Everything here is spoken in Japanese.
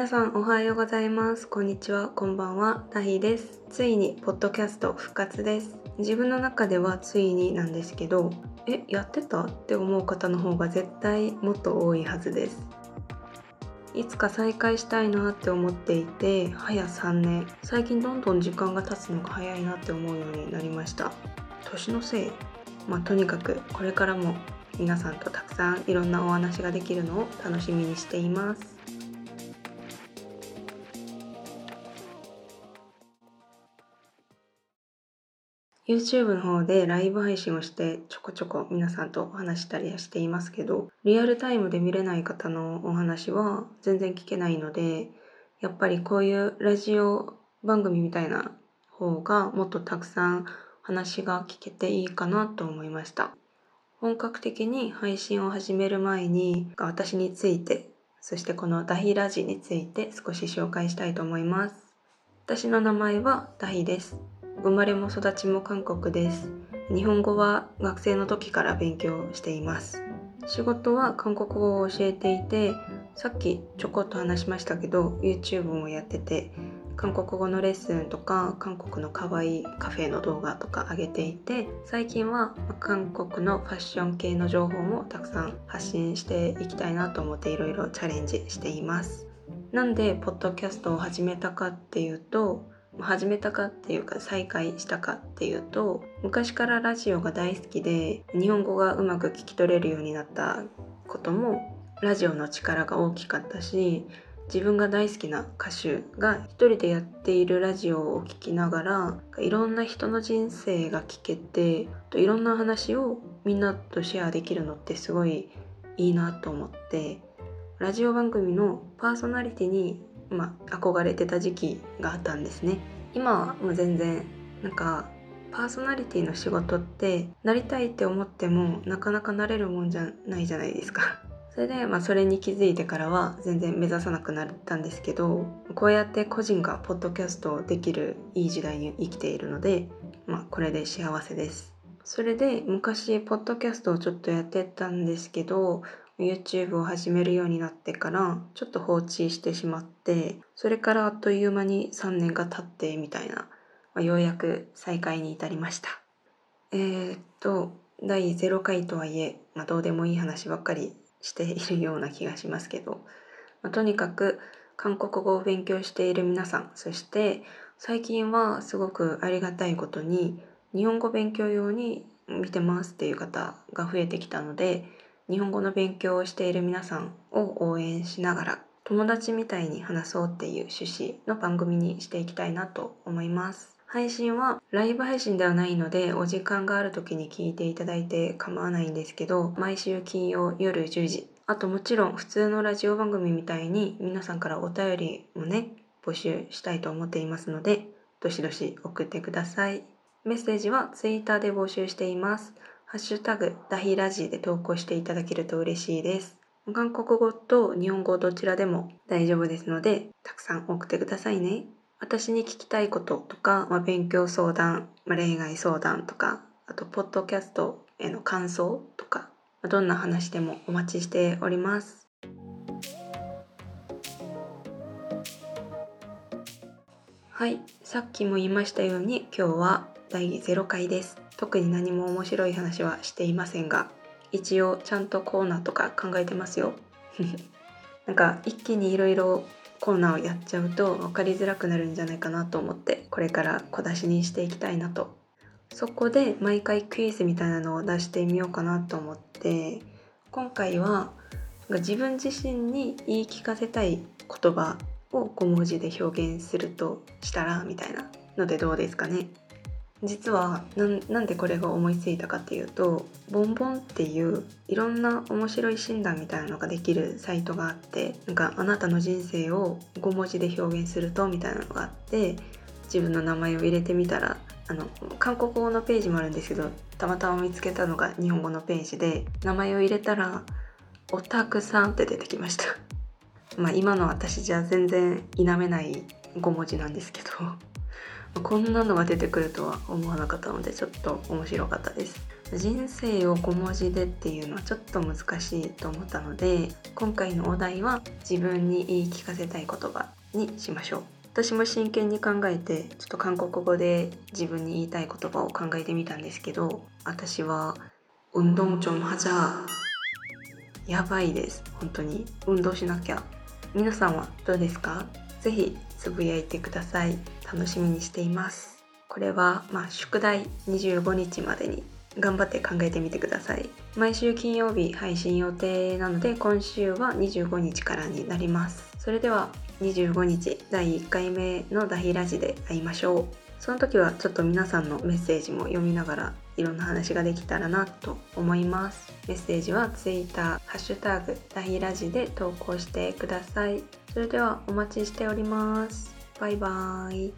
皆さんおはようございます。こんにちは。こんばんは。ダヒです。ついにポッドキャスト復活です。自分の中ではついになんですけどえやってた？って思う方の方が絶対もっと多いはずです。いつか再開したいなって思っていて早3年。最近どんどん時間が経つのが早いなって思うようになりました。年のせい。まあとにかくこれからも皆さんとたくさんいろんなお話ができるのを楽しみにしています。YouTube の方でライブ配信をしてちょこちょこ皆さんとお話したりはしていますけどリアルタイムで見れない方のお話は全然聞けないのでやっぱりこういうラジオ番組みたいな方がもっとたくさん話が聞けていいかなと思いました。本格的に配信を始める前に私についてそしてこのダヒラジについて少し紹介したいと思います。私の名前はダヒです。生まれも育ちも韓国です。日本語は学生の時から勉強しています。仕事は韓国語を教えていてさっきちょこっと話しましたけど YouTube もやってて韓国語のレッスンとか韓国の可愛いカフェの動画とか上げていて最近は韓国のファッション系の情報もたくさん発信していきたいなと思っていろいろチャレンジしています。なんでポッドキャストを始めたかっていうと始めたかっていうか再開したかっていうと昔からラジオが大好きで日本語がうまく聞き取れるようになったこともラジオの力が大きかったし自分が大好きな歌手が一人でやっているラジオを聴きながらいろんな人の人生が聞けていろんな話をみんなとシェアできるのってすごいいいなと思ってラジオ番組のパーソナリティにまあ、憧れてた時期があったんですね。今はもう全然なんかパーソナリティの仕事ってなりたいって思ってもなかなかなれるもんじゃないじゃないですか。それで、まあ、それに気づいてからは全然目指さなくなったんですけどこうやって個人がポッドキャストをできるいい時代に生きているので、まあ、これで幸せです。それで昔ポッドキャストをちょっとやってたんですけど YouTube を始めるようになってからちょっと放置してしまってそれからあっという間に3年が経ってみたいな、まあ、ようやく再開に至りました。えー、っと第0回とはいえ、まあ、どうでもいい話ばっかりしているような気がしますけど、まあ、とにかく韓国語を勉強している皆さんそして最近はすごくありがたいことに日本語勉強用に見てますっていう方が増えてきたので日本語の勉強をしている皆さんを応援しながら友達みたいに話そうっていう趣旨の番組にしていきたいなと思います。配信はライブ配信ではないのでお時間がある時に聞いていただいて構わないんですけど毎週金曜夜10時。あともちろん普通のラジオ番組みたいに皆さんからお便りもね募集したいと思っていますのでどしどし送ってください。メッセージは Twitter で募集しています。ハッシュタグダヒラジで投稿していただけると嬉しいです。韓国語と日本語どちらでも大丈夫ですので、たくさん送ってくださいね。私に聞きたいこととか、まあ、勉強相談、まあ、恋愛相談とか、あと、ポッドキャストへの感想とか、まあ、どんな話でもお待ちしております。はい、さっきも言いましたように今日は第0回です。特に何も面白い話はしていませんが一応ちゃんとコーナーとか考えてますよ。なんか一気にいろいろコーナーをやっちゃうと分かりづらくなるんじゃないかなと思ってこれから小出しにしていきたいなと。そこで毎回クイズみたいなのを出してみようかなと思って今回は自分自身に言い聞かせたい言葉を5文字で表現するとしたらみたいなのでどうですかね。実はなんでこれが思いついたかっていうとボンボンっていういろんな面白い診断みたいなのができるサイトがあってなんかあなたの人生を5文字で表現するとみたいなのがあって自分の名前を入れてみたらあの韓国語のページもあるんですけどたまたま見つけたのが日本語のページで名前を入れたら「オタクさん」って出てきました。まあ今の私じゃ全然否めない5文字なんですけど。こんなのが出てくるとは思わなかったのでちょっと面白かったです。人生を小文字でっていうのはちょっと難しいと思ったので今回のお題は自分に言い聞かせたい言葉にしましょう。私も真剣に考えてちょっと韓国語で自分に言いたい言葉を考えてみたんですけど私は「運動ちょんじゃ」やばいです。本当に。運動しなきゃ。皆さんはどうですか？是非つぶやいてください。楽しみにしています。これはまあ宿題25日までに頑張って考えてみてください。毎週金曜日配信予定なので今週は25日からになります。それでは25日第1回目のダヒラジで会いましょう。その時はちょっと皆さんのメッセージも読みながらいろんな話ができたらなと思います。メッセージは Twitter「ハッシュタグダヒラジ」で投稿してください。それではお待ちしております。バイバーイ。